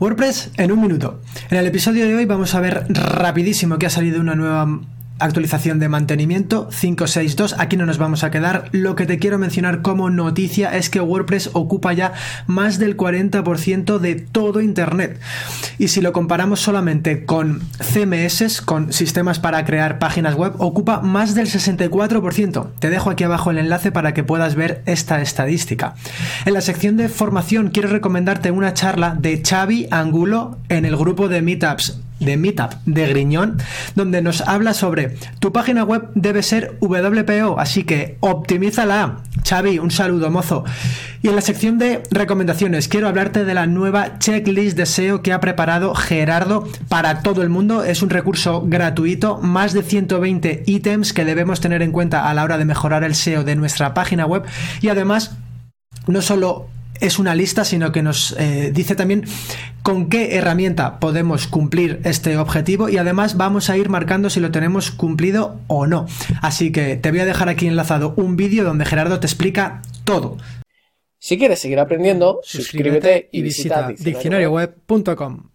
WordPress en un minuto. En el episodio de hoy vamos a ver rapidísimo que ha salido una nueva actualización de mantenimiento 562. Aquí no nos vamos a quedar. Lo que te quiero mencionar como noticia es que WordPress ocupa ya más del 40% de todo Internet. Y si lo comparamos solamente con CMS, con sistemas para crear páginas web, ocupa más del 64%. Te dejo aquí abajo el enlace para que puedas ver esta estadística. En la sección de formación quiero recomendarte una charla de Xavi Angulo en el grupo de Meetups de Meetup de Griñón, donde nos habla sobre tu página web debe ser WPO, así que optimízala. Xavi, un saludo, mozo. Y en la sección de recomendaciones, quiero hablarte de la nueva checklist de SEO que ha preparado Gerardo para todo el mundo. Es un recurso gratuito, más de 120 ítems que debemos tener en cuenta a la hora de mejorar el SEO de nuestra página web y además no solo es una lista, sino que nos eh, dice también con qué herramienta podemos cumplir este objetivo y además vamos a ir marcando si lo tenemos cumplido o no. Así que te voy a dejar aquí enlazado un vídeo donde Gerardo te explica todo. Si quieres seguir aprendiendo, suscríbete y visita diccionarioweb.com.